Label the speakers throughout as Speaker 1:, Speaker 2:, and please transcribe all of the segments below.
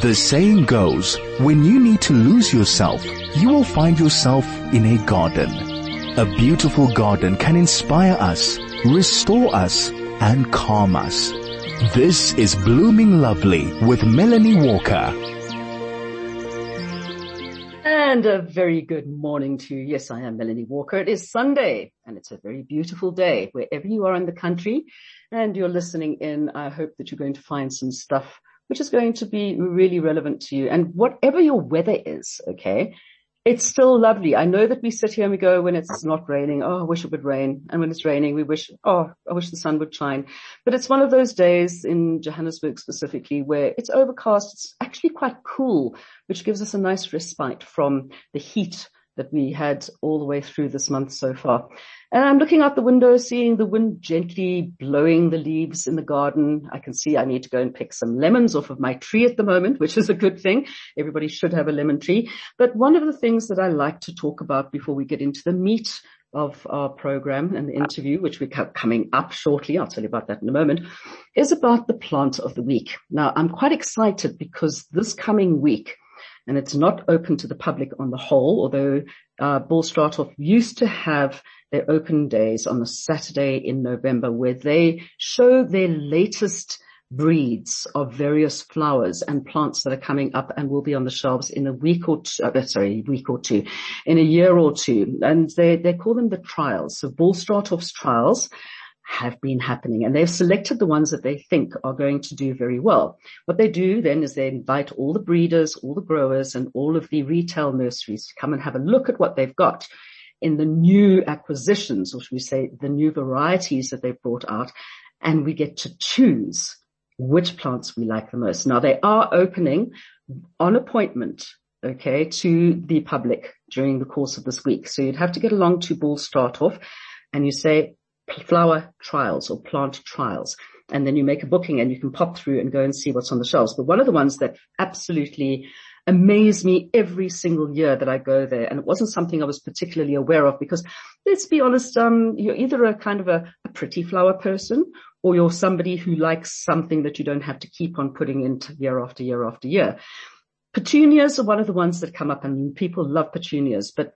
Speaker 1: The saying goes, when you need to lose yourself, you will find yourself in a garden. A beautiful garden can inspire us, restore us, and calm us. This is Blooming Lovely with Melanie Walker.
Speaker 2: And a very good morning to you. Yes, I am Melanie Walker. It is Sunday and it's a very beautiful day wherever you are in the country and you're listening in. I hope that you're going to find some stuff which is going to be really relevant to you and whatever your weather is. Okay it's still lovely. I know that we sit here and we go when it's not raining, oh, I wish it would rain. And when it's raining, we wish, oh, I wish the sun would shine. But it's one of those days in Johannesburg specifically where it's overcast. It's actually quite cool, which gives us a nice respite from the heat that we had all the way through this month so far. And I'm looking out the window, seeing the wind gently blowing the leaves in the garden. I can see I need to go and pick some lemons off of my tree at the moment, which is a good thing. Everybody should have a lemon tree. But one of the things that I like to talk about before we get into the meat of our program and the interview, which we're coming up shortly, I'll tell you about that in a moment, is about the plant of the week. Now, I'm quite excited because this coming week, and it's not open to the public on the whole, although uh, Ball Straathof used to have their open days on a Saturday in November where they show their latest breeds of various flowers and plants that are coming up and will be on the shelves in a week or two, uh, sorry, week or two, in a year or two. And they, they call them the trials. So Ball Straathof's trials have been happening and they've selected the ones that they think are going to do very well. What they do then is they invite all the breeders, all the growers and all of the retail nurseries to come and have a look at what they've got in the new acquisitions, or should we say the new varieties that they've brought out, and we get to choose which plants we like the most. Now they are opening on appointment, okay, to the public during the course of this week. So you'd have to get along to start off, and you say flower trials or plant trials. And then you make a booking and you can pop through and go and see what's on the shelves. But one of the ones that absolutely amaze me every single year that I go there. And it wasn't something I was particularly aware of because let's be honest, um, you're either a kind of a, a pretty flower person or you're somebody who likes something that you don't have to keep on putting into year after year after year. Petunias are one of the ones that come up and people love petunias, but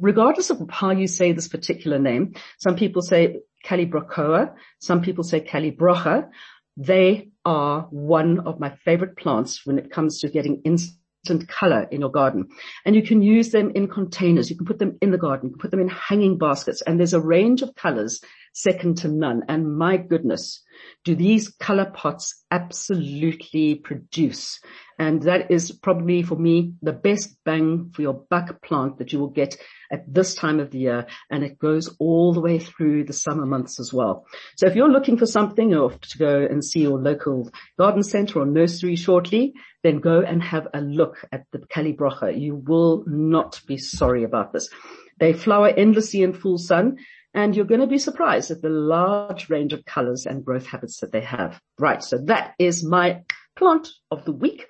Speaker 2: regardless of how you say this particular name, some people say Calibrachoa, some people say Calibrocha. They are one of my favorite plants when it comes to getting instant color in your garden. And you can use them in containers. You can put them in the garden. You can put them in hanging baskets. And there's a range of colors second to none. And my goodness, do these color pots absolutely produce. And that is probably for me the best bang for your buck plant that you will get at this time of the year. And it goes all the way through the summer months as well. So if you're looking for something or to go and see your local garden center or nursery shortly, then go and have a look at the Calibrocha. You will not be sorry about this. They flower endlessly in full sun and you're going to be surprised at the large range of colors and growth habits that they have. Right. So that is my plant of the week.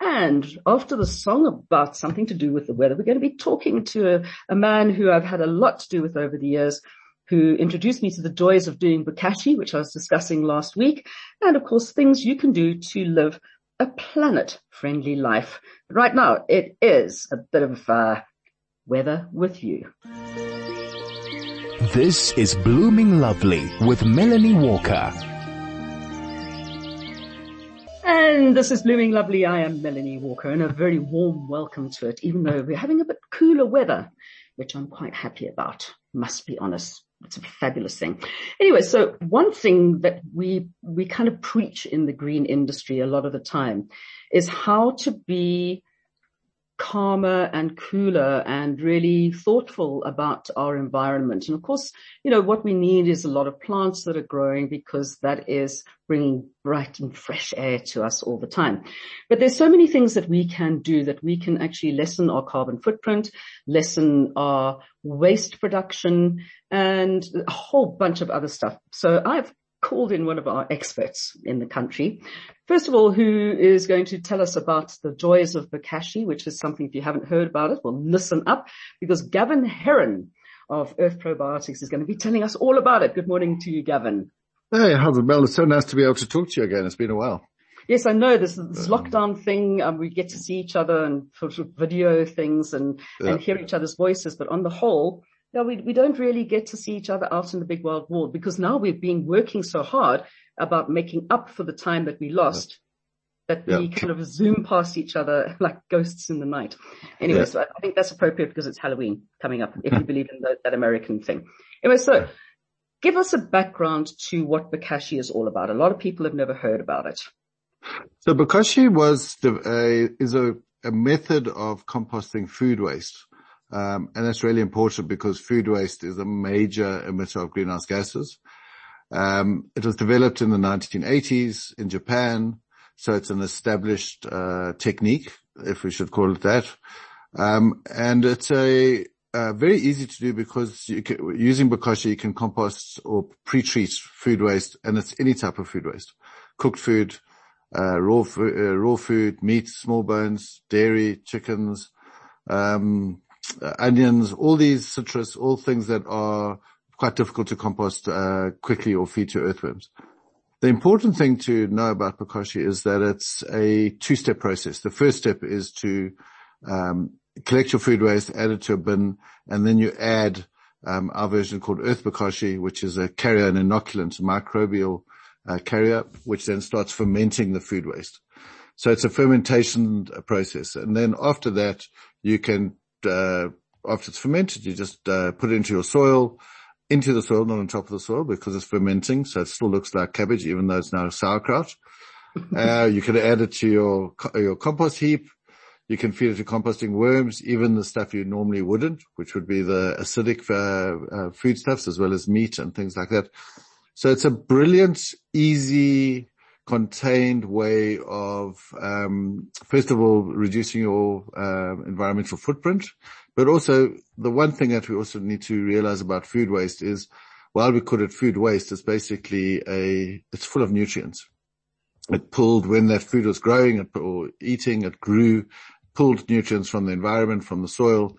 Speaker 2: And after the song about something to do with the weather, we're going to be talking to a, a man who I've had a lot to do with over the years who introduced me to the joys of doing bokashi, which I was discussing last week. And of course, things you can do to live a planet friendly life. But right now it is a bit of uh, weather with you.
Speaker 1: This is Blooming Lovely with Melanie Walker.
Speaker 2: And this is Blooming Lovely. I am Melanie Walker and a very warm welcome to it, even though we're having a bit cooler weather, which I'm quite happy about, must be honest. It's a fabulous thing. Anyway, so one thing that we, we kind of preach in the green industry a lot of the time is how to be calmer and cooler and really thoughtful about our environment. And of course, you know, what we need is a lot of plants that are growing because that is bringing bright and fresh air to us all the time. But there's so many things that we can do that we can actually lessen our carbon footprint, lessen our waste production and a whole bunch of other stuff. So I've called in one of our experts in the country. First of all, who is going to tell us about the joys of Bokashi, which is something if you haven't heard about it, well listen up because Gavin Heron of Earth Probiotics is going to be telling us all about it. Good morning to you, Gavin.
Speaker 3: Hey, how's it, Mel? It's so nice to be able to talk to you again. It's been a while.
Speaker 2: Yes, I know this, this lockdown thing. Um, we get to see each other and sort of video things and, yeah. and hear each other's voices. But on the whole, yeah, we, we don't really get to see each other out in the big world world because now we've been working so hard about making up for the time that we lost that we kind of zoom past each other like ghosts in the night. Anyway, yeah. so I think that's appropriate because it's Halloween coming up, if you believe in the, that American thing. Anyway, so give us a background to what Bokashi is all about. A lot of people have never heard about it.
Speaker 3: So Bokashi was the, uh, is a, a method of composting food waste. Um, and that's really important because food waste is a major emitter of greenhouse gases. Um, it was developed in the 1980s in Japan. So it's an established, uh, technique, if we should call it that. Um, and it's a, uh, very easy to do because can, using Bokashi, you can compost or pre-treat food waste and it's any type of food waste. Cooked food, uh, raw, uh, raw food, meat, small bones, dairy, chickens, um, onions, all these citrus, all things that are quite difficult to compost, uh, quickly or feed to earthworms. The important thing to know about Bokashi is that it's a two-step process. The first step is to um, collect your food waste, add it to a bin, and then you add um, our version called Earth Bokashi, which is a carrier, an inoculant, a microbial uh, carrier, which then starts fermenting the food waste. So it's a fermentation process. And then after that, you can, uh, after it's fermented, you just uh, put it into your soil, into the soil, not on top of the soil because it's fermenting. So it still looks like cabbage, even though it's now sauerkraut. uh, you can add it to your, your compost heap. You can feed it to composting worms, even the stuff you normally wouldn't, which would be the acidic uh, uh, foodstuffs as well as meat and things like that. So it's a brilliant, easy, contained way of, um, first of all, reducing your uh, environmental footprint, but also the one thing that we also need to realize about food waste is while we call it food waste, it's basically a, it's full of nutrients. It pulled when that food was growing or eating, it grew, pulled nutrients from the environment, from the soil.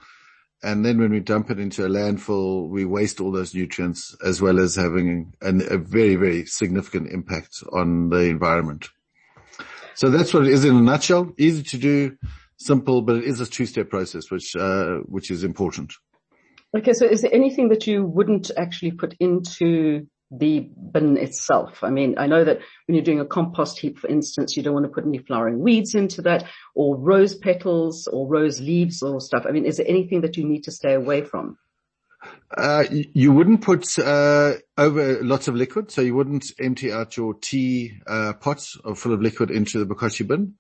Speaker 3: And then when we dump it into a landfill, we waste all those nutrients as well as having an, a very, very significant impact on the environment. So that's what it is in a nutshell. Easy to do, simple, but it is a two-step process, which, uh, which is important.
Speaker 2: Okay. So is there anything that you wouldn't actually put into the bin itself. I mean, I know that when you're doing a compost heap, for instance, you don't want to put any flowering weeds into that or rose petals or rose leaves or stuff. I mean, is there anything that you need to stay away from?
Speaker 3: Uh, you wouldn't put, uh, over lots of liquid. So you wouldn't empty out your tea, uh, pot full of liquid into the Bokashi bin.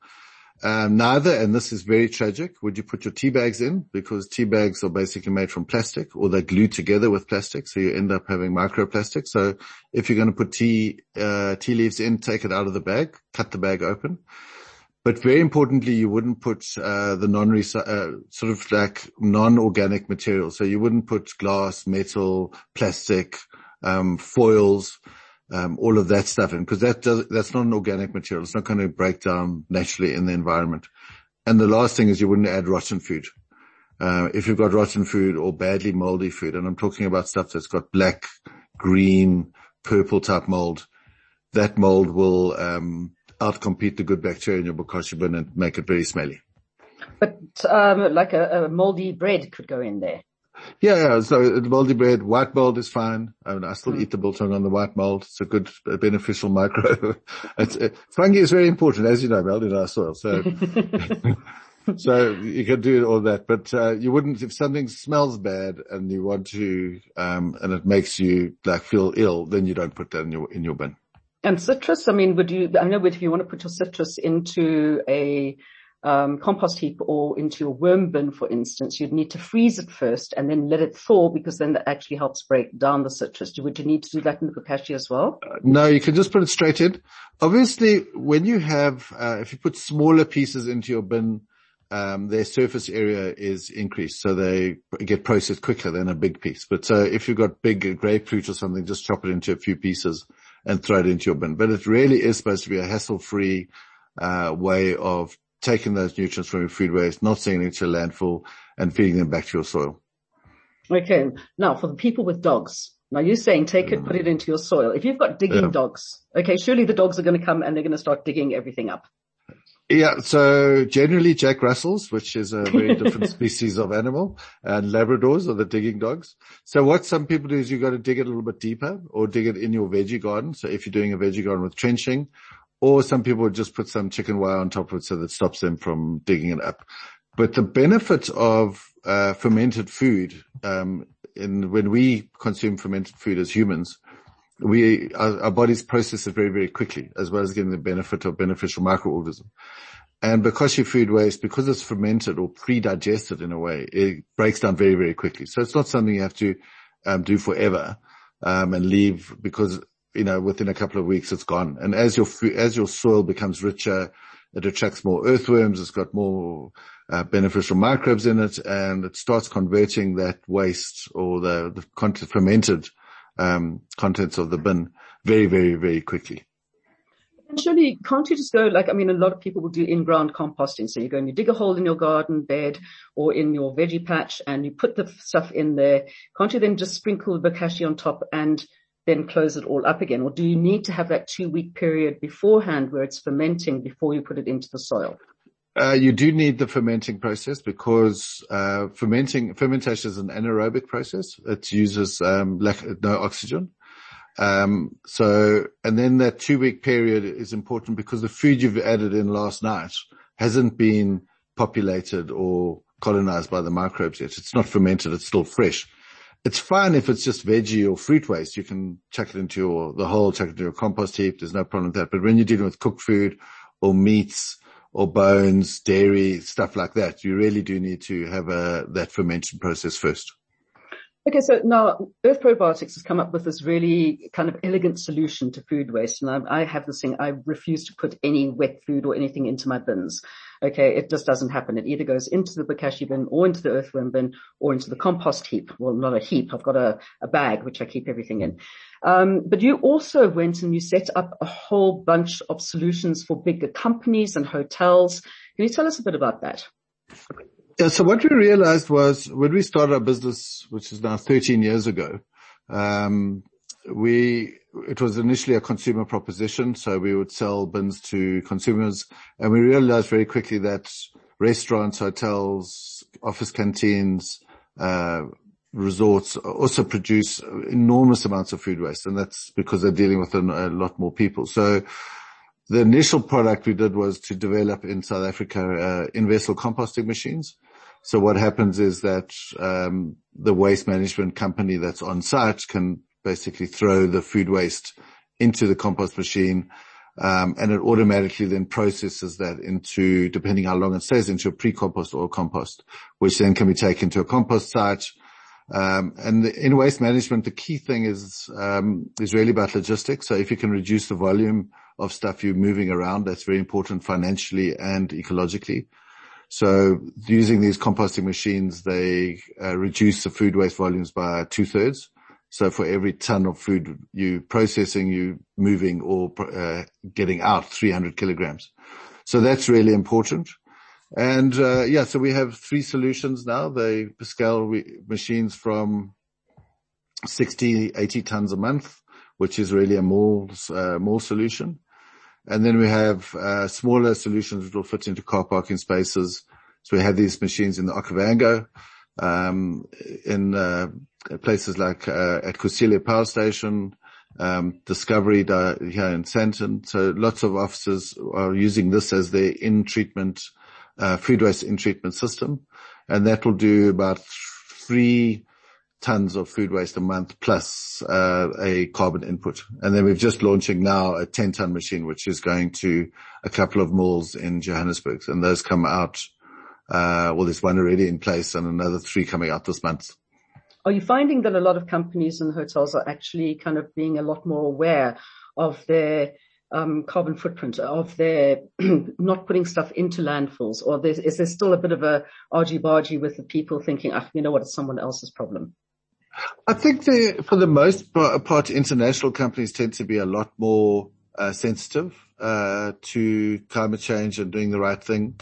Speaker 3: Um, neither, and this is very tragic, would you put your tea bags in because tea bags are basically made from plastic or they're glued together with plastic. So you end up having microplastic. So if you're going to put tea, uh, tea leaves in, take it out of the bag, cut the bag open. But very importantly, you wouldn't put, uh, the non, uh, sort of like non-organic material. So you wouldn't put glass, metal, plastic, um, foils, um, all of that stuff in because that does, that's not an organic material. It's not going to break down naturally in the environment. And the last thing is you wouldn't add rotten food. Uh, if you've got rotten food or badly moldy food, and I'm talking about stuff that's got black, green, purple type mold, that mold will, um, outcompete the good bacteria in your bokashi bin and make it very smelly.
Speaker 2: But, um, like a, a moldy bread could go in there.
Speaker 3: Yeah, yeah. So moldy bread, white mold is fine. I mean, I still mm. eat the biltong on the white mold. It's a good, beneficial micro. it's, uh, fungi is very important, as you know, Mel, in our soil. So, so you can do all that, but, uh, you wouldn't, if something smells bad and you want to, um, and it makes you like feel ill, then you don't put that in your, in your bin.
Speaker 2: And citrus, I mean, would you, I know if you want to put your citrus into a, um, compost heap or into your worm bin, for instance, you'd need to freeze it first and then let it thaw because then that actually helps break down the citrus. Would you need to do that in the bokashi as well?
Speaker 3: Uh, no, you can just put it straight in. Obviously, when you have, uh, if you put smaller pieces into your bin, um, their surface area is increased, so they get processed quicker than a big piece. But uh, if you've got big grapefruit or something, just chop it into a few pieces and throw it into your bin. But it really is supposed to be a hassle-free uh, way of taking those nutrients from your food waste, not sending it to a landfill and feeding them back to your soil.
Speaker 2: Okay. Now for the people with dogs, Now you're saying take it, mm. put it into your soil. If you've got digging yeah. dogs, okay, surely the dogs are going to come and they're going to start digging everything up.
Speaker 3: Yeah, so generally Jack Russells, which is a very different species of animal, and Labradors are the digging dogs. So what some people do is you've got to dig it a little bit deeper or dig it in your veggie garden. So if you're doing a veggie garden with trenching, or some people just put some chicken wire on top of it so that stops them from digging it up. But the benefit of uh, fermented food, um, in when we consume fermented food as humans, we our, our, bodies process it very very quickly, as well as getting the benefit of beneficial microorganism. And because you food waste, because it's fermented or pre-digested in a way, it breaks down very very quickly. So it's not something you have to um, do forever um, and leave because you know within a couple of weeks it's gone. And as your as your soil becomes richer, it attracts more earthworms. It's got more uh, beneficial microbes in it, and it starts converting that waste or the, the fermented um, contents of the bin very, very, very quickly.
Speaker 2: And surely, can't you just go like, I mean, a lot of people will do in-ground composting. So you go and you dig a hole in your garden bed or in your veggie patch and you put the stuff in there. Can't you then just sprinkle the bokashi on top and then close it all up again? Or do you need to have that two week period beforehand where it's fermenting before you put it into the soil?
Speaker 3: Uh, you do need the fermenting process because uh, fermenting fermentation is an anaerobic process. It uses um, no oxygen. Um, so, and then that two week period is important because the food you've added in last night hasn't been populated or colonized by the microbes yet. It's not fermented. It's still fresh. It's fine if it's just veggie or fruit waste. You can chuck it into your, the whole, chuck it into your compost heap. There's no problem with that. But when you're dealing with cooked food or meats, or bones, dairy, stuff like that. You really do need to have a, that fermentation process first.
Speaker 2: Okay, so now Earth Probiotics has come up with this really kind of elegant solution to food waste. And I, I, have this thing, I refuse to put any wet food or anything into my bins. Okay, it just doesn't happen. It either goes into the bokashi bin or into the earthworm bin or into the compost heap. Well, not a heap. I've got a, a bag which I keep everything in. Um, but you also went and you set up a whole bunch of solutions for bigger companies and hotels. Can you tell us a bit about that?
Speaker 3: Yeah, so what we realized was when we started our business, which is now 13 years ago, um, we, it was initially a consumer proposition. So we would sell bins to consumers and we realized very quickly that restaurants, hotels, office canteens, uh, resorts also produce enormous amounts of food waste. And that's because they're dealing with a, a lot more people. So the initial product we did was to develop in South Africa, uh, in-vessel composting machines. So what happens is that um, the waste management company that's on site can basically throw the food waste into the compost machine, um, and it automatically then processes that into, depending how long it stays, into a pre-compost or a compost, which then can be taken to a compost site. Um, and in waste management, the key thing is um, is really about logistics. So if you can reduce the volume of stuff you're moving around, that's very important financially and ecologically. So using these composting machines, they uh, reduce the food waste volumes by two thirds. So for every ton of food you processing, you moving or uh, getting out 300 kilograms. So that's really important. And uh, yeah, so we have three solutions now. They scale machines from 60, 80 tons a month, which is really a more, uh, more solution. And then we have uh, smaller solutions which will fit into car parking spaces. So we have these machines in the Okavango, um, in uh, places like uh, at Kusile Power Station, um, Discovery here in Sandton. So lots of offices are using this as their in-treatment, uh, food waste in-treatment system. And that will do about three tons of food waste a month plus uh, a carbon input. And then we're just launching now a 10 ton machine, which is going to a couple of malls in Johannesburg. And those come out, uh, well, there's one already in place and another three coming out this month.
Speaker 2: Are you finding that a lot of companies and hotels are actually kind of being a lot more aware of their um, carbon footprint, of their not putting stuff into landfills, or is there still a bit of a argy-bargy with the people thinking, ah, you know what, it's someone else's problem?
Speaker 3: I think for the most part, international companies tend to be a lot more uh, sensitive uh, to climate change and doing the right thing.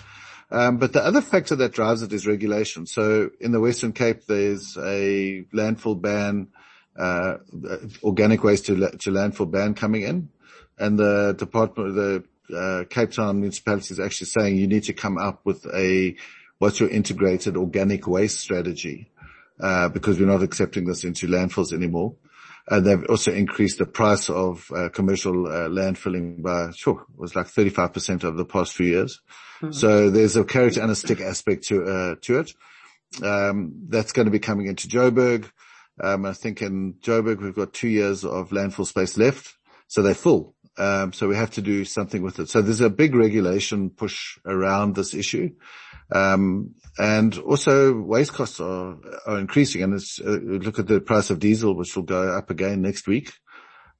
Speaker 3: Um, but the other factor that drives it is regulation. So in the Western Cape, there's a landfill ban uh, organic waste to, landfill ban coming in, and the department, the uh, Cape Town municipality is actually saying you need to come up with a what's your integrated organic waste strategy uh, because we're not accepting this into landfills anymore. And they've also increased the price of commercial landfilling by, sure, it was like 35% over the past few years. Mm-hmm. So there's a carrot and a stick aspect to, uh, to it. Um, that's going to be coming into Joburg. Um, I think in Joburg, we've got two years of landfill space left. So they're full. Um, so we have to do something with it. So there's a big regulation push around this issue. Um, and also waste costs are, are increasing and it's, uh, look at the price of diesel, which will go up again next week.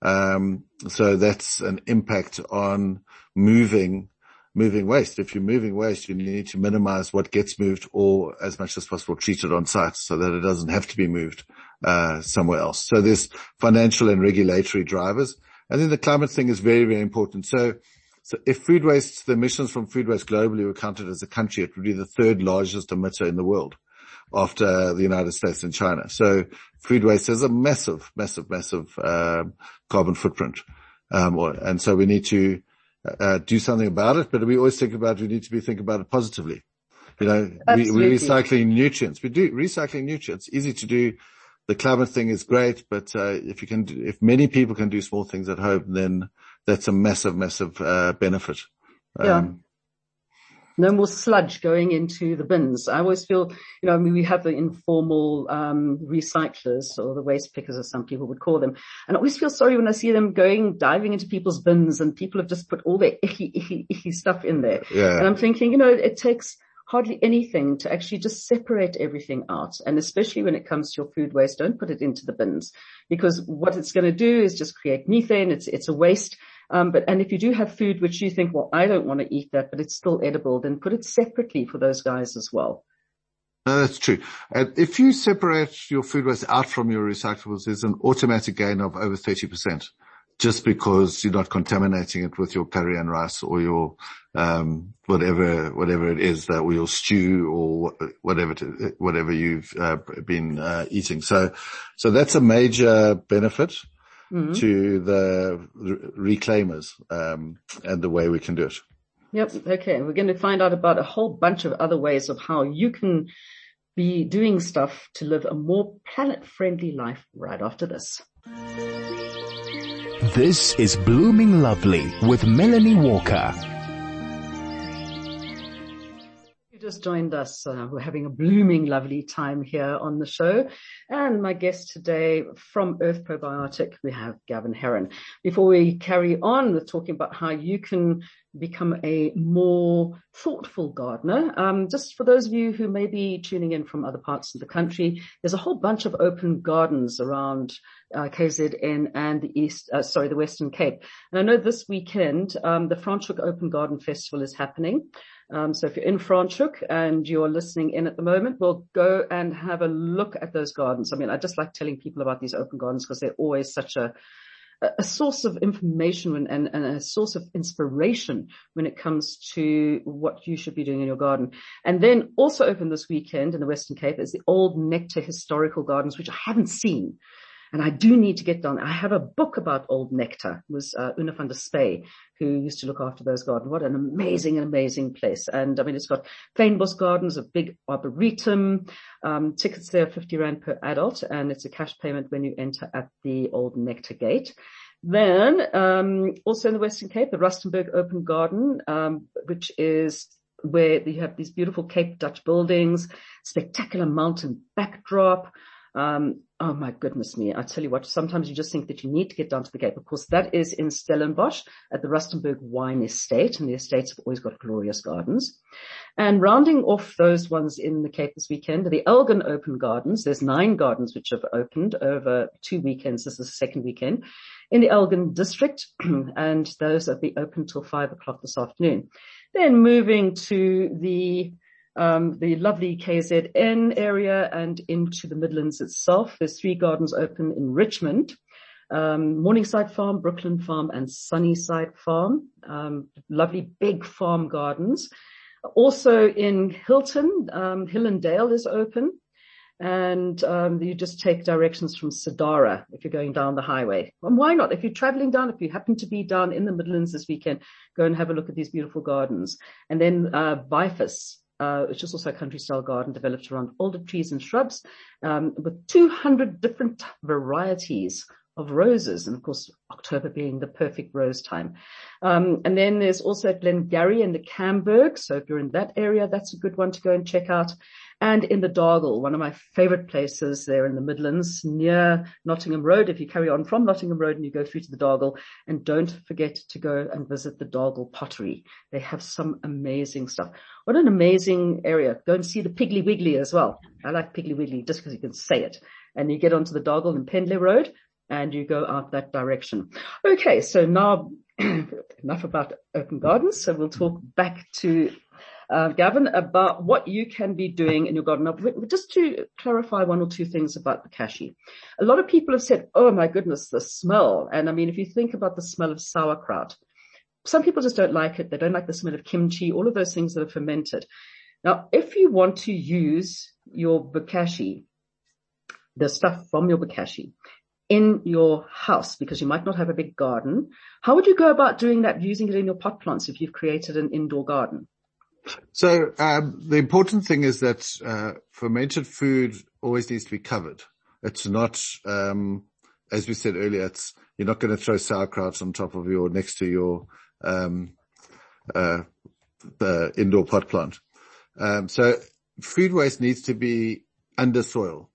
Speaker 3: Um, so that's an impact on moving, moving waste. If you're moving waste, you need to minimize what gets moved or as much as possible treat it on site so that it doesn't have to be moved, uh, somewhere else. So there's financial and regulatory drivers. And then the climate thing is very, very important. So, so if food waste, the emissions from food waste globally were counted as a country, it would be the third largest emitter in the world after the United States and China. So food waste has a massive, massive, massive, um, carbon footprint. Um, and so we need to, uh, do something about it, but we always think about, we need to be thinking about it positively. You know, we, we're recycling nutrients. We do recycling nutrients, easy to do the climate thing is great, but uh, if you can, do, if many people can do small things at home, then that's a massive, massive uh, benefit.
Speaker 2: Um, yeah. No more sludge going into the bins. I always feel, you know, I mean, we have the informal um, recyclers or the waste pickers, as some people would call them, and I always feel sorry when I see them going diving into people's bins, and people have just put all their icky, icky, icky stuff in there.
Speaker 3: Yeah.
Speaker 2: And I'm thinking, you know, it takes hardly anything to actually just separate everything out. And especially when it comes to your food waste, don't put it into the bins because what it's going to do is just create methane. It's, it's a waste. Um, but, and if you do have food which you think, well, I don't want to eat that, but it's still edible, then put it separately for those guys as well.
Speaker 3: No, that's true. And if you separate your food waste out from your recyclables, there's an automatic gain of over 30% just because you're not contaminating it with your curry and rice or your um, whatever whatever it is that or your stew or whatever to, whatever you've uh, been uh, eating. So so that's a major benefit mm-hmm. to the reclaimers um, and the way we can do it.
Speaker 2: Yep. Okay. We're going to find out about a whole bunch of other ways of how you can be doing stuff to live a more planet friendly life right after this.
Speaker 1: This is Blooming Lovely with Melanie Walker.
Speaker 2: Just joined us. Uh, we're having a blooming lovely time here on the show. And my guest today from Earth Probiotic, we have Gavin Heron. Before we carry on with talking about how you can become a more thoughtful gardener. Um, just for those of you who may be tuning in from other parts of the country, there's a whole bunch of open gardens around uh, KZN and the East, uh, sorry, the Western Cape. And I know this weekend, um, the Franschhoek Open Garden Festival is happening. Um, so if you're in Franschhoek and you're listening in at the moment, we'll go and have a look at those gardens. I mean, I just like telling people about these open gardens because they're always such a, a source of information and, and, a source of inspiration when it comes to what you should be doing in your garden. And then also open this weekend in the Western Cape is the Old Nectar Historical Gardens, which I haven't seen. And I do need to get down. I have a book about Old Nectar. It was uh, Una van der Spuy who used to look after those gardens. What an amazing, amazing place. And I mean, it's got Fynbos Gardens, a big arboretum. Um, tickets there are 50 Rand per adult and it's a cash payment when you enter at the Old Nectar Gate. Then, um, also in the Western Cape, the Rustenburg Open Garden, um, which is where you have these beautiful Cape Dutch buildings, spectacular mountain backdrop, um, oh my goodness me. I tell you what, sometimes you just think that you need to get down to the Cape. Of course, that is in Stellenbosch at the Rustenburg Wine Estate and the estates have always got glorious gardens. And rounding off those ones in the Cape this weekend, the Elgin Open Gardens. There's nine gardens which have opened over two weekends. This is the second weekend in the Elgin district and those will be open till five o'clock this afternoon. Then moving to the um, the lovely KZN area and into the Midlands itself. There's three gardens open in Richmond. Um, Morningside Farm, Brooklyn Farm and Sunnyside Farm. Um, lovely big farm gardens. Also in Hilton, um, Hill and Dale is open. and um, you just take directions from Sadara if you're going down the highway. And why not? If you're traveling down, if you happen to be down in the Midlands this weekend, go and have a look at these beautiful gardens. And then uh, Bifus, uh, which is also a country style garden developed around older trees and shrubs, um, with 200 different varieties of roses, and of course October being the perfect rose time. Um, and then there's also Glengarry and the Kamberg. So if you're in that area, that's a good one to go and check out. And in the Dargle, one of my favorite places there in the Midlands near Nottingham Road. If you carry on from Nottingham Road and you go through to the Dargle and don't forget to go and visit the Dargle pottery. They have some amazing stuff. What an amazing area. Go and see the Piggly Wiggly as well. I like Piggly Wiggly just because you can say it. And you get onto the Dargle and Pendley Road and you go out that direction. Okay, so now enough about open gardens. So we'll talk back to uh, Gavin about what you can be doing in your garden. Now, just to clarify one or two things about the bokashi. A lot of people have said, "Oh my goodness, the smell!" And I mean, if you think about the smell of sauerkraut, some people just don't like it. They don't like the smell of kimchi, all of those things that are fermented. Now, if you want to use your bokashi, the stuff from your bokashi, in your house because you might not have a big garden. How would you go about doing that using it in your pot plants if you've created an indoor garden?
Speaker 3: So um, the important thing is that uh, fermented food always needs to be covered. It's not, um, as we said earlier, it's you're not going to throw sauerkraut on top of your next to your um, uh, the indoor pot plant. Um, so food waste needs to be under soil.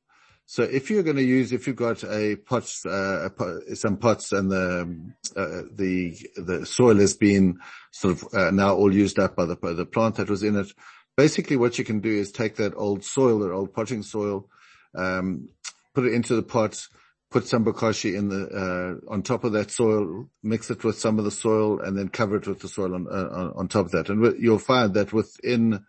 Speaker 3: So if you're going to use, if you've got a uh, a pot, some pots and the, uh, the, the soil has been sort of uh, now all used up by the, by the plant that was in it, basically what you can do is take that old soil, that old potting soil, um, put it into the pot, put some bokashi in the, uh, on top of that soil, mix it with some of the soil and then cover it with the soil on, uh, on top of that. And you'll find that within,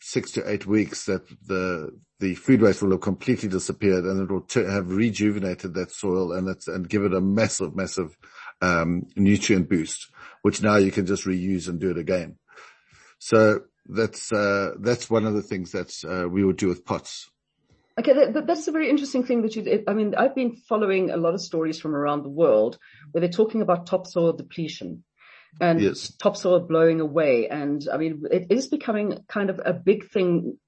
Speaker 3: six to eight weeks that the the food waste will have completely disappeared and it will t- have rejuvenated that soil and it's, and give it a massive, massive, um, nutrient boost, which now you can just reuse and do it again. So that's, uh, that's one of the things that, uh, we would do with pots.
Speaker 2: Okay, that, that's a very interesting thing that you. I mean, I've been following a lot of stories from around the world where they're talking about topsoil depletion and yes. topsoil blowing away. And I mean, it is becoming kind of a big thing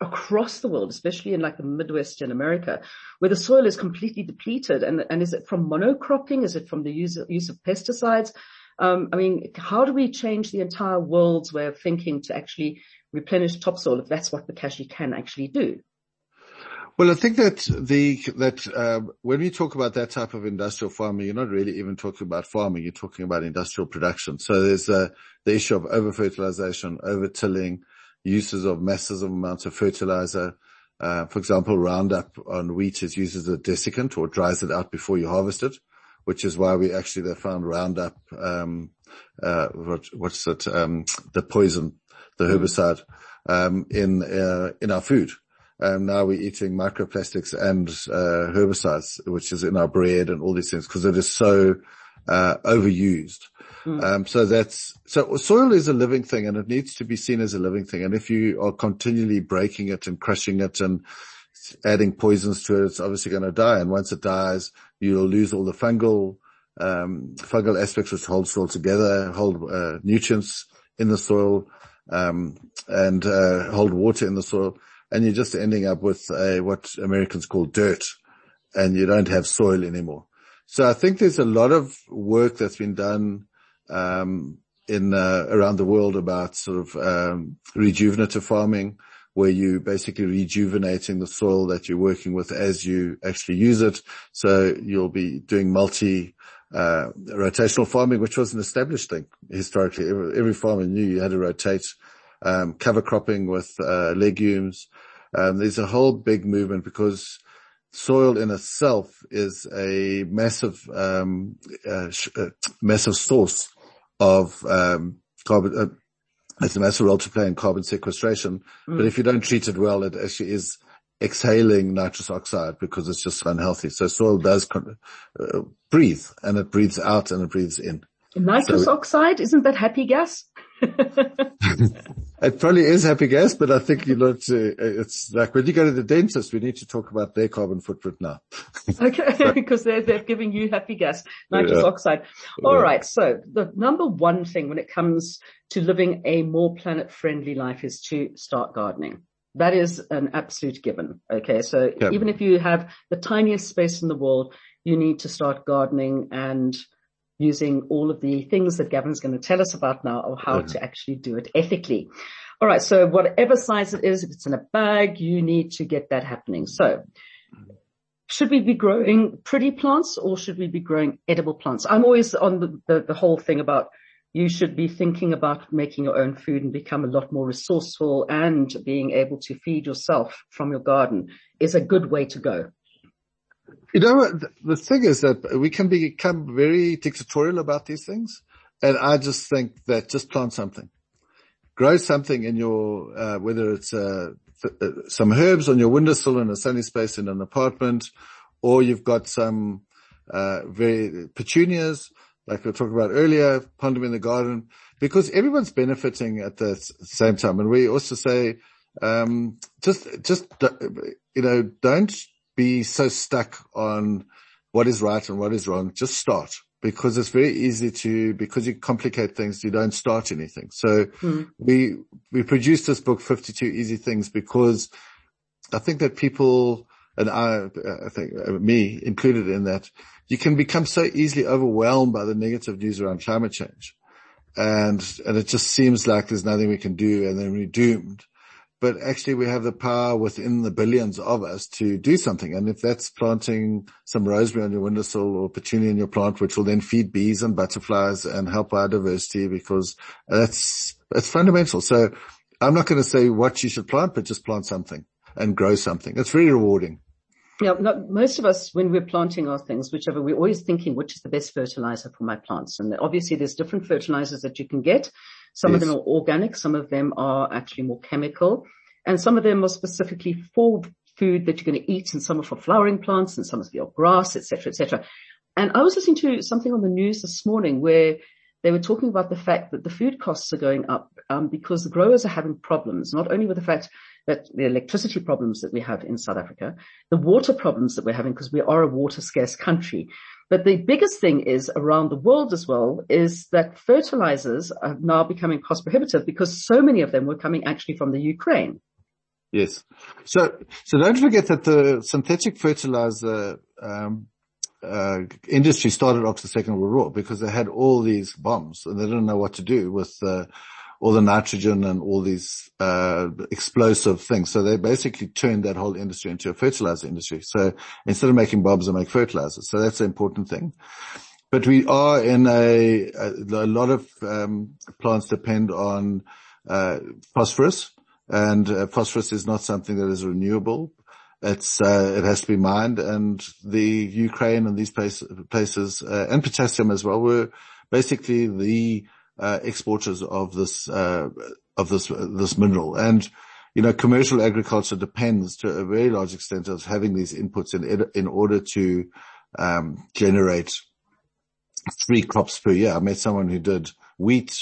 Speaker 2: across the world, especially in like the Midwest in America, where the soil is completely depleted. And, and is it from monocropping? Is it from the use of, use of pesticides? Um, I mean, how do we change the entire world's way of thinking to actually replenish topsoil if that's what the bokashi can actually do?
Speaker 3: Well, I think that the that uh, when we talk about that type of industrial farming, you're not really even talking about farming. You're talking about industrial production. So there's uh, the issue of over fertilization, over tilling, uses of massive amounts of fertilizer. Uh, for example, Roundup on wheat is used as a desiccant or dries it out before you harvest it, which is why we actually they found Roundup, um, uh, what, what's it, um, the poison, the herbicide, um, in, uh, in our food. Um, now we're eating microplastics and, uh, herbicides, which is in our bread and all these things because it is so, uh, overused. Mm. Um, so that's, so soil is a living thing and it needs to be seen as a living thing. And if you are continually breaking it and crushing it and adding poisons to it, it's obviously going to die. And once it dies, you'll lose all the fungal, um, fungal aspects which hold soil together, hold, uh, nutrients in the soil, um, and, uh, hold water in the soil. And you're just ending up with a, what Americans call dirt and you don't have soil anymore. So I think there's a lot of work that's been done um, in uh, around the world about sort of um, rejuvenative farming, where you basically rejuvenating the soil that you're working with as you actually use it. So you'll be doing multi uh, rotational farming, which was an established thing historically. Every, every farmer knew you had to rotate. Um, cover cropping with uh, legumes. Um, there's a whole big movement because soil in itself is a massive, um, uh, sh- uh, massive source of um, carbon. Uh, it's a massive role to play in carbon sequestration, mm. but if you don't treat it well, it actually is exhaling nitrous oxide because it's just unhealthy. So soil does con- uh, breathe, and it breathes out and it breathes in.
Speaker 2: Nitrous so, oxide isn't that happy gas?
Speaker 3: It probably is happy gas, but I think you know, uh, it's like when you go to the dentist, we need to talk about their carbon footprint now.
Speaker 2: okay, because they're, they're giving you happy gas, nitrous yeah. oxide. All yeah. right. So the number one thing when it comes to living a more planet friendly life is to start gardening. That is an absolute given. Okay. So yeah. even if you have the tiniest space in the world, you need to start gardening and using all of the things that Gavin's going to tell us about now of how mm-hmm. to actually do it ethically. All right. So whatever size it is, if it's in a bag, you need to get that happening. So should we be growing pretty plants or should we be growing edible plants? I'm always on the, the, the whole thing about you should be thinking about making your own food and become a lot more resourceful and being able to feed yourself from your garden is a good way to go.
Speaker 3: You know, the thing is that we can become very dictatorial about these things. And I just think that just plant something, grow something in your, uh, whether it's, uh, uh, some herbs on your windowsill in a sunny space in an apartment, or you've got some, uh, very petunias, like we talked about earlier, plant them in the garden, because everyone's benefiting at the same time. And we also say, um, just, just, you know, don't be so stuck on what is right and what is wrong. Just start because it's very easy to, because you complicate things, you don't start anything. So mm. we, we produced this book, 52 Easy Things, because I think that people, and I, I think uh, me included in that, you can become so easily overwhelmed by the negative news around climate change. And, and it just seems like there's nothing we can do and then we're doomed but actually we have the power within the billions of us to do something. And if that's planting some rosemary on your windowsill or petunia in your plant, which will then feed bees and butterflies and help biodiversity because that's, that's fundamental. So I'm not going to say what you should plant, but just plant something and grow something. It's very rewarding.
Speaker 2: Yeah, most of us, when we're planting our things, whichever, we're always thinking which is the best fertilizer for my plants. And obviously there's different fertilizers that you can get. Some yes. of them are organic, some of them are actually more chemical, and some of them are specifically for food that you're going to eat, and some are for flowering plants, and some are for your grass, etc., etc. And I was listening to something on the news this morning where they were talking about the fact that the food costs are going up um, because the growers are having problems, not only with the fact that the electricity problems that we have in South Africa, the water problems that we're having because we are a water scarce country, but the biggest thing is around the world as well is that fertilizers are now becoming cost prohibitive because so many of them were coming actually from the Ukraine.
Speaker 3: Yes. So, so don't forget that the synthetic fertilizer, um, uh, industry started after the Second World War because they had all these bombs and they didn't know what to do with, uh, all the nitrogen and all these uh, explosive things. So they basically turned that whole industry into a fertilizer industry. So instead of making bombs, they make fertilizers. So that's the important thing. But we are in a, a, a lot of um, plants depend on uh, phosphorus, and uh, phosphorus is not something that is renewable. It's uh, it has to be mined, and the Ukraine and these place, places uh, and potassium as well were basically the exporters of this, uh, of this, this mineral. And, you know, commercial agriculture depends to a very large extent of having these inputs in, in order to, um, generate three crops per year. I met someone who did wheat,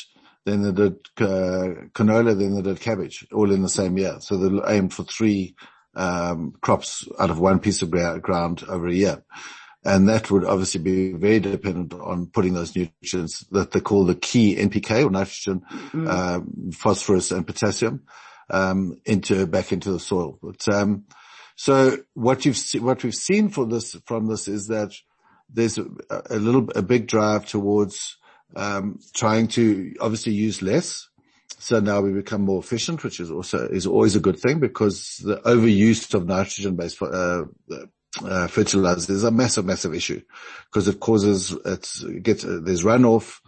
Speaker 3: then they did uh, canola, then they did cabbage, all in the same year. So they aimed for three um, crops out of one piece of ground over a year. And that would obviously be very dependent on putting those nutrients that they call the key NPK or nitrogen, mm. um, phosphorus and potassium, um, into, back into the soil. But, um, so what you've se- what we've seen for this, from this is that there's a, a little, a big drive towards, um, trying to obviously use less. So now we become more efficient, which is also, is always a good thing because the overuse of nitrogen based, uh, uh, fertilizers is a massive, massive issue because it causes, it gets, uh, there's runoff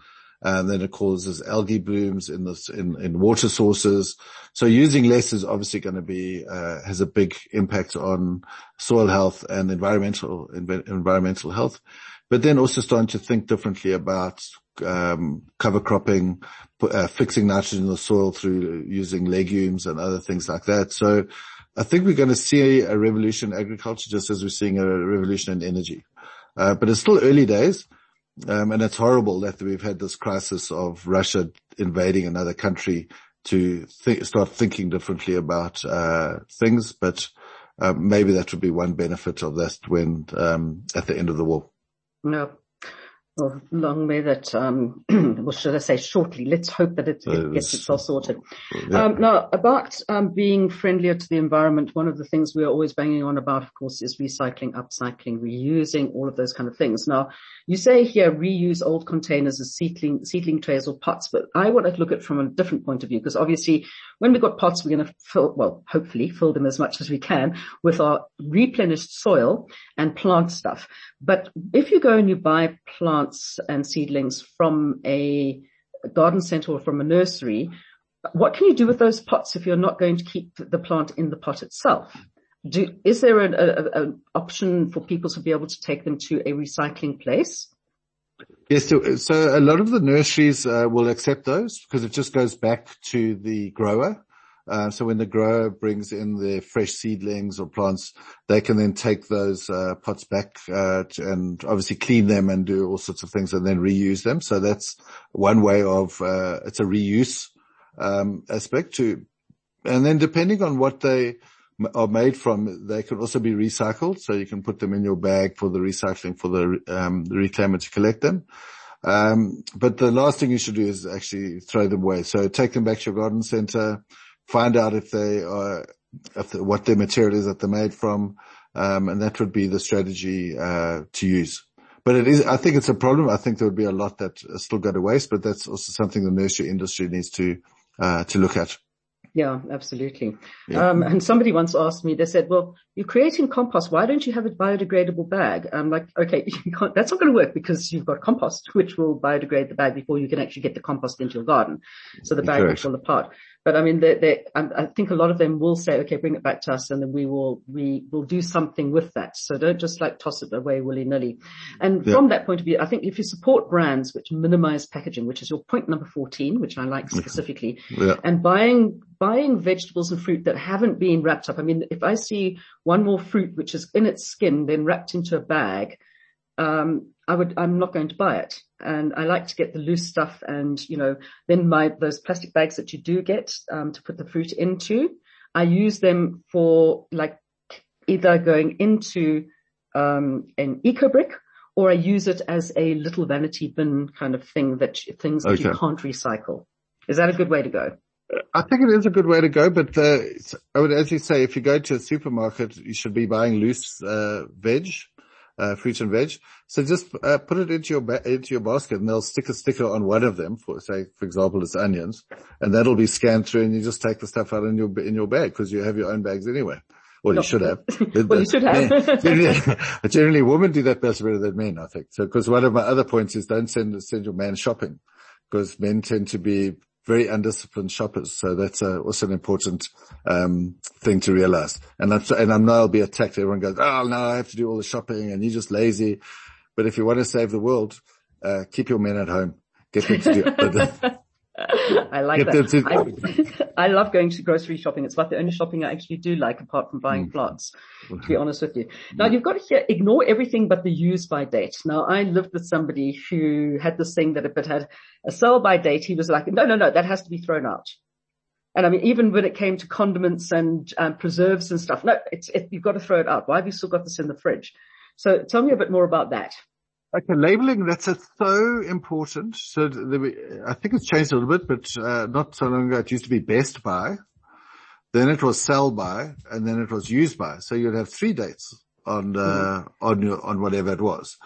Speaker 3: and then it causes algae blooms in this, in, in water sources. So using less is obviously going to be, uh, has a big impact on soil health and environmental, env- environmental health, but then also starting to think differently about, um, cover cropping, uh, fixing nitrogen in the soil through using legumes and other things like that. So, I think we're going to see a revolution in agriculture just as we're seeing a revolution in energy. Uh, but it's still early days. Um, and it's horrible that we've had this crisis of Russia invading another country to th- start thinking differently about, uh, things, but, uh, maybe that would be one benefit of that when, um, at the end of the war.
Speaker 2: No, well, long may that, um, well, should I say shortly? Let's hope that it, it gets itself sorted. Yeah. Um, now, about um, being friendlier to the environment, one of the things we're always banging on about, of course, is recycling, upcycling, reusing, all of those kind of things. Now, you say here reuse old containers as seedling, seedling trays or pots, but I want to look at it from a different point of view because obviously when we've got pots, we're going to fill, well, hopefully fill them as much as we can with our replenished soil and plant stuff. But if you go and you buy plants and seedlings from a garden center or from a nursery, what can you do with those pots if you're not going to keep the plant in the pot itself? do, is there an, a, option for people to be able to take them to a recycling place?
Speaker 3: Yes, so, so a lot of the nurseries uh, will accept those because it just goes back to the grower. Uh, so when the grower brings in their fresh seedlings or plants, they can then take those uh, pots back uh, and obviously clean them and do all sorts of things and then reuse them. So that's one way of uh, it's a reuse um, aspect to, and then depending on what they are made from, they can also be recycled. So you can put them in your bag for the recycling for the, um, the reclaimer to collect them. Um, but the last thing you should do is actually throw them away. So take them back to your garden center, find out if they are, if the, what their material is that they're made from. Um, and that would be the strategy, uh, to use. But it is, I think it's a problem. I think there would be a lot that still go to waste, but that's also something the nursery industry needs to, uh, to look at.
Speaker 2: Yeah, absolutely. Yeah. Um, and somebody once asked me, they said, well, you're creating compost. Why don't you have a biodegradable bag? I'm like, okay, that's not going to work because you've got compost, which will biodegrade the bag before you can actually get the compost into your garden. So the bag will fall apart. But I mean, they, they, I think a lot of them will say, okay, bring it back to us and then we will, we will do something with that. So don't just like toss it away willy nilly. And yeah. from that point of view, I think if you support brands which minimize packaging, which is your point number 14, which I like specifically, yeah. and buying, buying vegetables and fruit that haven't been wrapped up. I mean, if I see one more fruit which is in its skin, then wrapped into a bag, um, I would, I'm not going to buy it. And I like to get the loose stuff and, you know, then my, those plastic bags that you do get, um, to put the fruit into, I use them for like either going into, um, an eco brick or I use it as a little vanity bin kind of thing that things that you can't recycle. Is that a good way to go?
Speaker 3: I think it is a good way to go, but uh, I would, as you say, if you go to a supermarket, you should be buying loose uh, veg uh, fruit and veg. So just uh, put it into your ba- into your basket, and they'll stick a sticker on one of them. For say, for example, it's onions, and that'll be scanned through, and you just take the stuff out in your in your bag because you have your own bags anyway. Well, you should have.
Speaker 2: well, you should have.
Speaker 3: generally, generally, women do that better than men, I think. So, because one of my other points is don't send send your man shopping, because men tend to be very undisciplined shoppers. So that's uh, also an important um, thing to realize. And I'm, and I know I'll be attacked. Everyone goes, "Oh no, I have to do all the shopping, and you're just lazy." But if you want to save the world, uh, keep your men at home. Get them to do it.
Speaker 2: I like that. I, I, love going to grocery shopping. It's about the only shopping I actually do like apart from buying mm. plants, to be honest with you. Now you've got to hear, ignore everything but the use by date. Now I lived with somebody who had this thing that if it had a sell by date, he was like, no, no, no, that has to be thrown out. And I mean, even when it came to condiments and um, preserves and stuff, no, it's, it, you've got to throw it out. Why have you still got this in the fridge? So tell me a bit more about that.
Speaker 3: Okay, labeling, that's a, so important. So I think it's changed a little bit, but uh, not so long ago it used to be best by, then it was sell by, and then it was used by. So you'd have three dates on, uh, mm on your, on whatever it was.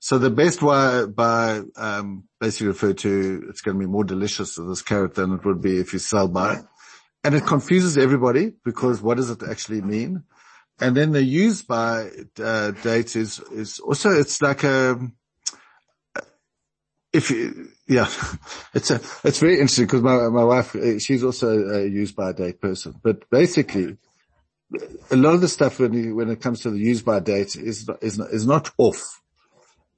Speaker 3: So the best by, by, um, basically referred to, it's going to be more delicious of this carrot than it would be if you sell by. And it confuses everybody because what does it actually mean? And then the use by uh, date is, is also, it's like a, if you, yeah, it's a, it's very interesting because my, my wife, she's also a use by date person, but basically a lot of the stuff when you, when it comes to the use by date is, is, is not off.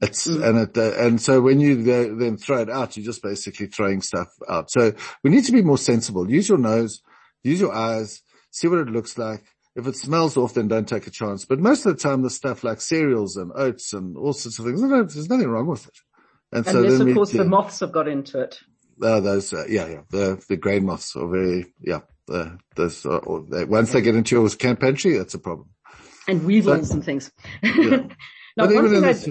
Speaker 3: It's, mm. and it, uh, and so when you then throw it out, you're just basically throwing stuff out. So we need to be more sensible. Use your nose, use your eyes, see what it looks like if it smells off, then don't take a chance. But most of the time, the stuff like cereals and oats and all sorts of things, there's nothing wrong with it.
Speaker 2: And, and so of course, the moths have got into it.
Speaker 3: uh, those, uh, yeah, yeah, the, the grain moths are very, yeah, the, those, uh, once they get into your camp pantry, that's a problem.
Speaker 2: And weevils and some things.
Speaker 3: Yeah.
Speaker 2: now, one thing I,
Speaker 3: this,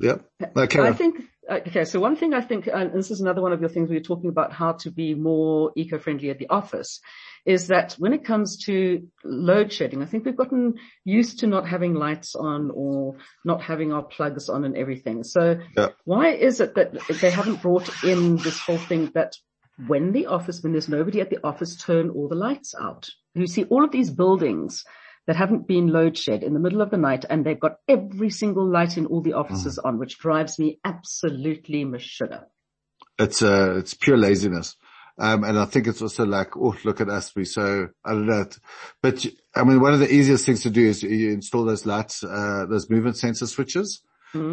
Speaker 3: yeah, okay.
Speaker 2: I think, uh, okay, so one thing I think, and this is another one of your things we were talking about how to be more eco-friendly at the office, is that when it comes to load shedding, I think we've gotten used to not having lights on or not having our plugs on and everything. So
Speaker 3: Yeah.
Speaker 2: why is it that they haven't brought in this whole thing that when the office, when there's nobody at the office, turn all the lights out? You see all of these buildings that haven't been load shed in the middle of the night and they've got every single light in all the offices on, which drives me absolutely mashida.
Speaker 3: It's uh, it's pure laziness. Um, and I think it's also like, oh, look at us. We so, I don't know. But I mean, one of the easiest things to do is you install those lights, uh, those movement sensor switches.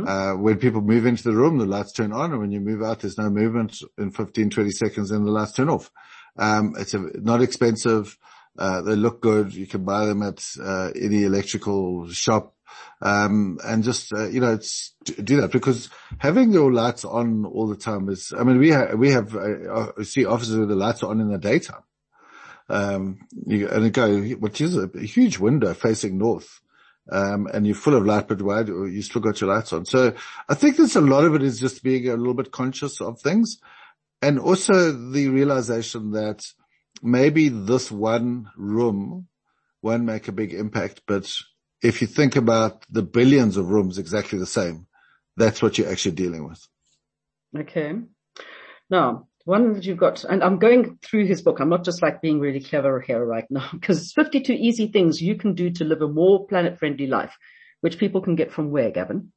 Speaker 3: Uh, when people move into the room, the lights turn on and when you move out, there's no movement in 15, 20 seconds and the lights turn off. Um, it's a, not expensive. Uh, they look good. You can buy them at, uh, any electrical shop. Um, and just, uh, you know, it's do that because having your lights on all the time is, I mean, we have, we have, uh, see offices with the lights on in the daytime. Um, you, and it go, which is a, a huge window facing north. Um, and you're full of light, but why do you still got your lights on? So I think there's a lot of it is just being a little bit conscious of things and also the realization that maybe this one room won't make a big impact, but if you think about the billions of rooms exactly the same, that's what you're actually dealing with.
Speaker 2: Okay. Now, one that you've got, and I'm going through his book. I'm not just like being really clever here right now because it's 52 easy things you can do to live a more planet friendly life, which people can get from where, Gavin?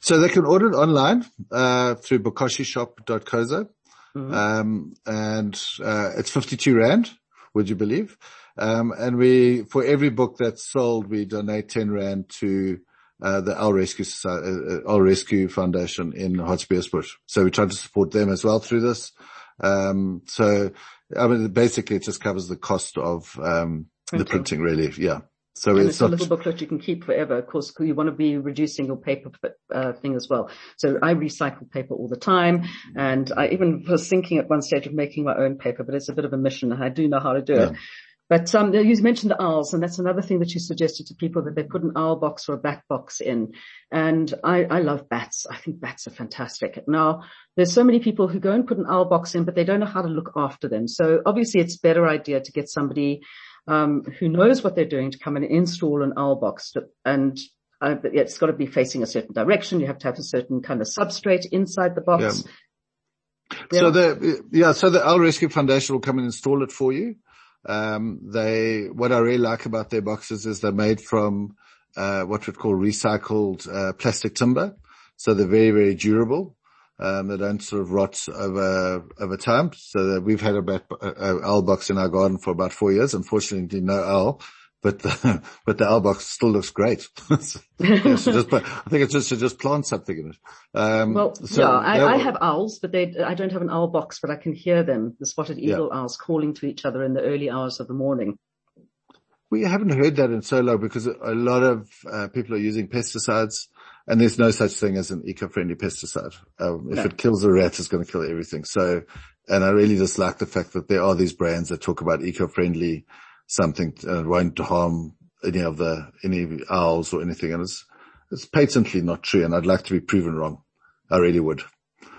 Speaker 3: So they can order it online, uh, through bokashishop.co.za. Um, and, uh, it's 52 rand, would you believe? Um, and we, for every book that's sold, we donate 10 rand to, uh, the Owl Rescue Society, uh, Rescue Foundation in Hartbeespoort. So we try to support them as well through this. Um, so, I mean, basically it just covers the cost of, um, the
Speaker 2: Printing.
Speaker 3: printing really. Yeah. So it's
Speaker 2: it's a little booklet you can keep forever. Of course, you want to be reducing your paper uh, thing as well. So I recycle paper all the time. And I even was thinking at one stage of making my own paper, but it's a bit of a mission. And I do know how to do it.
Speaker 3: Yeah.
Speaker 2: But um, you mentioned the owls, and that's another thing that you suggested to people that they put an owl box or a bat box in. And I, I love bats. I think bats are fantastic. Now, there's so many people who go and put an owl box in, but they don't know how to look after them. So obviously, it's a better idea to get somebody um, who knows what they're doing to come and install an owl box. To, and uh, but it's got to be facing a certain direction. You have to have a certain kind of substrate inside the box.
Speaker 3: So the, yeah, so the Owl Rescue Foundation will come and install it for you. Um, they, what I really like about their boxes is they're made from, uh, what we'd call recycled, uh, plastic timber. So they're very, very durable. Um, they don't sort of rot over, over time. So we've had a bat, owl box in our garden for about four years. Unfortunately, no owl, but the, but the owl box still looks great. So, yeah, so just I think it's just to just plant something in it. Um,
Speaker 2: Well,
Speaker 3: so
Speaker 2: yeah, I, I have owls, but they, I don't have an owl box, but I can hear them, the spotted eagle owls calling to each other in the early hours of the morning.
Speaker 3: We haven't heard that in so long because a lot of uh, people are using pesticides and there's no such thing as an eco-friendly pesticide. Um, if
Speaker 2: No.
Speaker 3: it kills a rat, it's going to kill everything. So, and I really just like the fact that there are these brands that talk about eco-friendly something it won't harm any of the, any owls or anything. And it's, it's patently not true. And I'd like to be proven wrong. I really would.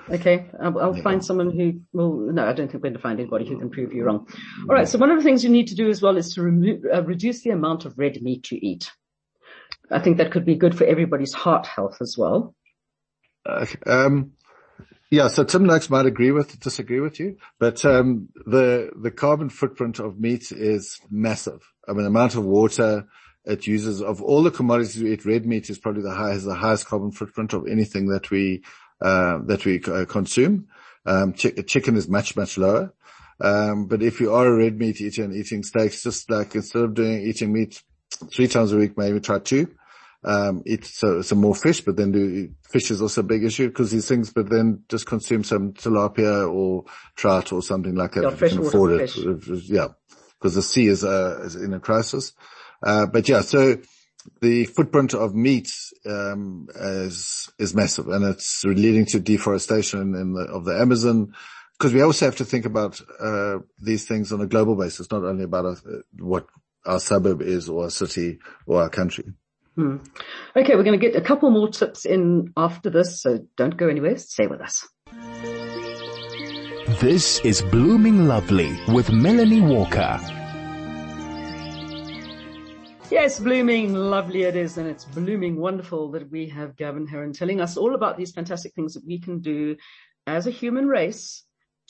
Speaker 2: Okay, I'll, I'll find someone who will. No, I don't think we're going to find anybody who can prove you wrong. All right. So one of the things you need to do as well is to remo- uh, reduce the amount of red meat you eat. I think that could be good for everybody's heart health as well.
Speaker 3: Okay. Um, yeah, so Tim Noakes might agree with, disagree with you, but, um, the, the carbon footprint of meat is massive. I mean, the amount of water it uses of all the commodities we eat, red meat is probably the highest, the highest carbon footprint of anything that we, uh, that we uh, consume. Um, chi- chicken is much, much lower. Um, but if you are a red meat eater and eating steaks, just like instead of doing, eating meat three times a week, maybe try two um, eat so, some more fish, but then do, fish is also a big issue because these things, but then just consume some tilapia or trout or something like that
Speaker 2: Yeah,
Speaker 3: if you can afford it.
Speaker 2: fish.
Speaker 3: Yeah, because the sea is, uh, is in a crisis. Uh, but yeah, so the footprint of meat, um, is, is massive and it's leading to deforestation in the, of the Amazon, because we also have to think about uh, these things on a global basis, not only about uh, what our suburb is or our city or our country.
Speaker 2: Hmm. Okay, we're going to get a couple more tips in after this, so don't go anywhere. Stay with us.
Speaker 1: This is Blooming Lovely with Melanie Walker.
Speaker 2: Yes, blooming lovely it is, and it's blooming wonderful that we have Gavin Heron telling us all about these fantastic things that we can do as a human race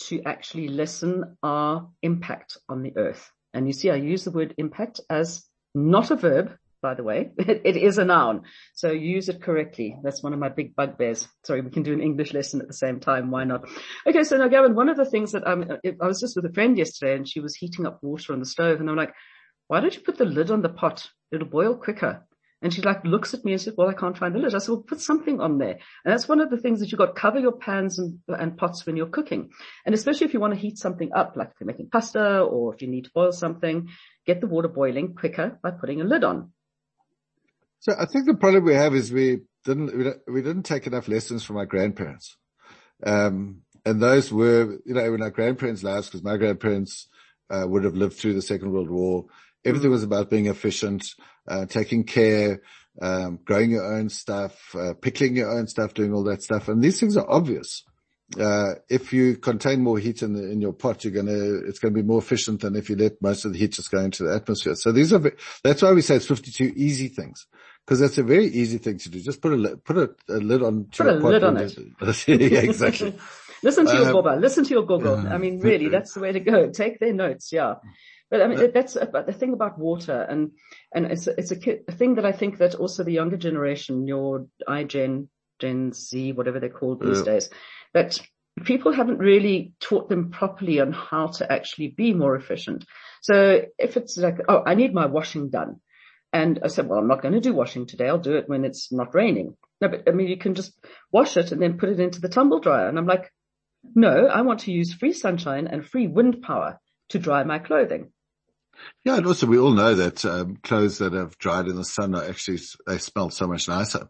Speaker 2: to actually lessen our impact on the earth. And you see, I use the word impact as not a verb, by the way. It, is a noun. So use it correctly. That's one of my big bugbears. Sorry, we can do an English lesson at the same time. Why not? Okay. So now, Gavin, one of the things that um, I was just with a friend yesterday and she was heating up water on the stove and I'm like, why don't you put the lid on the pot? It'll boil quicker. And she like looks at me and says, well, I can't find the lid. I said, well, put something on there. And that's one of the things that you've got cover your pans and, and pots when you're cooking. And especially if you want to heat something up, like if you're making pasta or if you need to boil something, get the water boiling quicker by putting a lid on.
Speaker 3: So I think the problem we have is we didn't, we didn't take enough lessons from our grandparents. Um, and those were, you know, when our grandparents' lives, because my grandparents, uh, would have lived through the Second World War. Everything was about being efficient, uh, taking care, um, growing your own stuff, uh, pickling your own stuff, doing all that stuff. And these things are obvious. Uh, if you contain more heat in the, in your pot, you're gonna, it's gonna be more efficient than if you let most of the heat just go into the atmosphere. So these are, that's why we say it's 52 easy things. Cause that's a very easy thing to do. Just put a, put a, a lid on.
Speaker 2: Put a lid on it.
Speaker 3: yeah, exactly.
Speaker 2: Listen to your um, Listen to your gogo. I mean, really, that's the way to go. Take their notes. Yeah. But I mean, that's about the thing about water and, and it's, it's a, a thing that I think that also the younger generation, your iGen, Gen Z, whatever they're called these yeah. days, that people haven't really taught them properly on how to actually be more efficient. So if it's like, oh, I need my washing done. And I said, well, I'm not going to do washing today. I'll do it when it's not raining. No, but I mean, you can just wash it and then put it into the tumble dryer. And I'm like, no, I want to use free sunshine and free wind power to dry my clothing.
Speaker 3: Yeah, and also we all know that um, clothes that have dried in the sun are actually they smell so much nicer,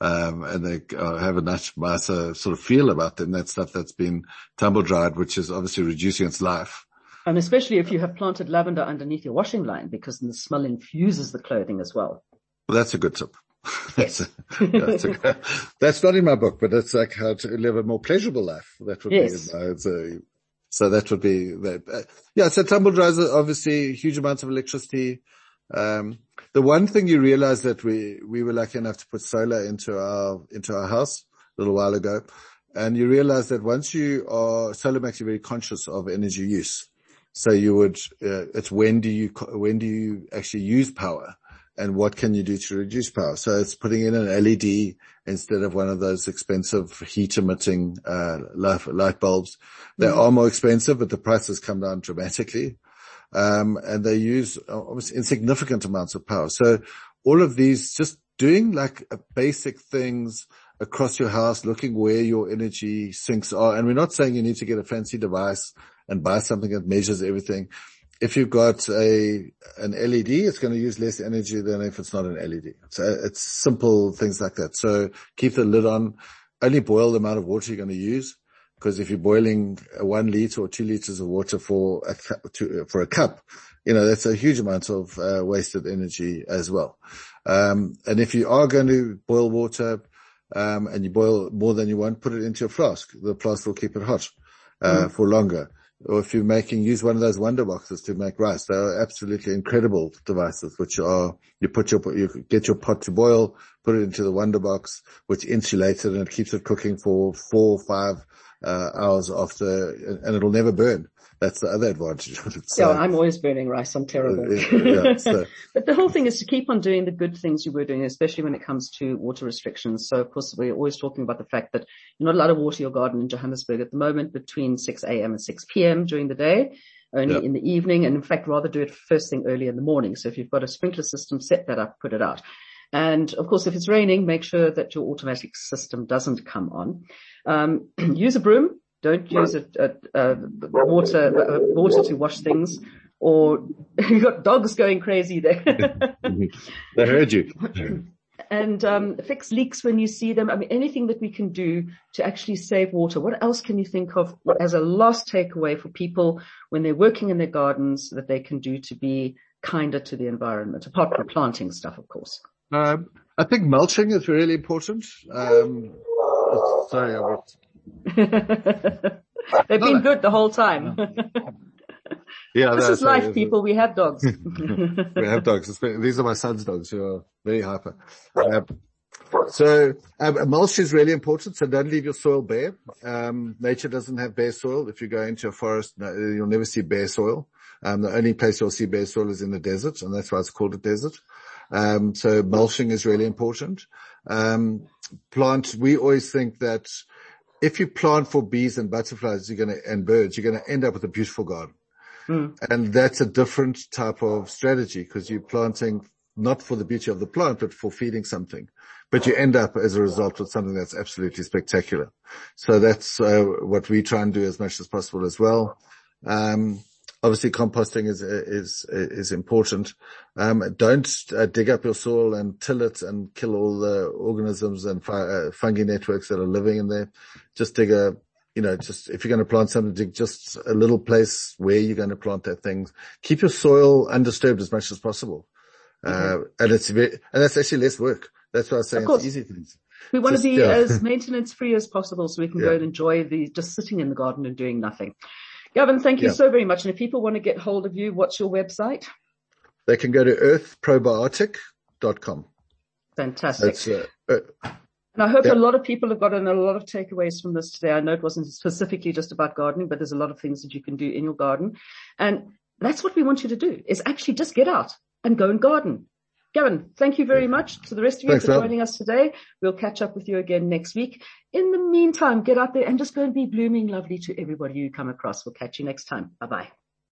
Speaker 3: um, and they uh, have a much nicer sort of feel about them. That stuff that's been tumble dried, which is obviously reducing its life.
Speaker 2: And especially if you have planted lavender underneath your washing line, because the smell infuses the clothing as well.
Speaker 3: Well, that's a good tip. that's, a, that's, a, that's, not in my book, but it's like how to live a more pleasurable life. That would yes. be, a, so that would be that. Uh, yeah. So tumble dryers are obviously huge amounts of electricity. Um, the one thing you realize that we, we were lucky enough to put solar into our, into our house a little while ago. And you realize that once you are, solar makes you very conscious of energy use. So you would, uh, it's when do you, when do you actually use power? and what can you do to reduce power? So it's putting in an LED instead of one of those expensive heat emitting, uh, light, light bulbs. They mm-hmm. are more expensive, but the prices come down dramatically. Um, and they use almost insignificant amounts of power. So all of these just doing like basic things across your house, looking where your energy sinks are. And we're not saying you need to get a fancy device and buy something that measures everything if you've got a an LED, it's going to use less energy than if it's not an LED. So it's simple things like that. So keep the lid on. Only boil the amount of water you're going to use. Because if you're boiling one liter or two liters of water for a cup, for a cup, you know, that's a huge amount of uh, wasted energy as well. Um, and if you are going to boil water, um, and you boil more than you want, put it into a flask. The flask will keep it hot, uh, mm. for longer or if you're making, use one of those wonder boxes to make rice. They are absolutely incredible devices, which are, you put your, you get your pot to boil, put it into the wonder box, which insulates it and it keeps it cooking for four five, uh, hours after, and it'll never burn. That's the other advantage of it.
Speaker 2: So, yeah, I'm always burning rice. I'm terrible. yeah, so. but the whole thing is to keep on doing the good things you were doing, especially when it comes to water restrictions. So of course, we're always talking about the fact that you're not allowed to water your garden in Johannesburg at the moment between 6 a.m. and 6 p.m. during the day, only yep. in the evening. And in fact, rather do it first thing early in the morning. So if you've got a sprinkler system, set that up, put it out. And of course, if it's raining, make sure that your automatic system doesn't come on. Um, use a broom don't use a, a, a water water to wash things, or you got dogs going crazy there.
Speaker 3: they heard you.
Speaker 2: and um, fix leaks when you see them. I mean, anything that we can do to actually save water. What else can you think of as a last takeaway for people when they're working in their gardens that they can do to be kinder to the environment, apart from planting stuff, of course?
Speaker 3: Um, I think mulching is really important. Um, sorry, I
Speaker 2: They've been good the whole time.
Speaker 3: Yeah,
Speaker 2: this is life, people. We have dogs.
Speaker 3: we have dogs. These are my son's dogs who are very hyper. Um, so um, mulch is really important. So don't leave your soil bare. Um, nature doesn't have bare soil. If you go into a forest, no, you'll never see bare soil. Um, the only place you'll see bare soil is in the desert, and that's why it's called a desert. Um, so mulching is really important. Um, plant. We always think that if you plant for bees and butterflies, you're going to and birds, you're going to end up with a beautiful garden. Mm. And that's a different type of strategy because you're planting not for the beauty of the plant, but for feeding something. But you end up as a result with something that's absolutely spectacular. So that's uh, what we try and do as much as possible as well. Um, obviously composting is, is, is important. Um, don't uh, dig up your soil and till it and kill all the organisms and uh, fungi networks that are living in there. Just dig a, you know, just if you're going to plant something, dig just a little place where you're going to plant that thing. Keep your soil undisturbed as much as possible. Uh, and it's very, and that's actually less work. That's why I was saying it's easy things.
Speaker 2: We want just, to be yeah. as maintenance free as possible so we can yeah. go and enjoy the, just sitting in the garden and doing nothing. Gavin, thank you yeah. so very much. And if people want to get hold of you, what's your website?
Speaker 3: They can go to earthprobiotic.com.
Speaker 2: Fantastic. Uh, uh, and I hope a lot of people have gotten a lot of takeaways from this today. I know it wasn't specifically just about gardening, but there's a lot of things that you can do in your garden. And that's what we want you to do is actually just get out and go and garden. Gavin, thank you very much to the rest of you Thanks, for joining us today. We'll catch up with you again next week. In the meantime, get out there and just go and be blooming lovely to everybody you come across. We'll catch you next time. Bye bye.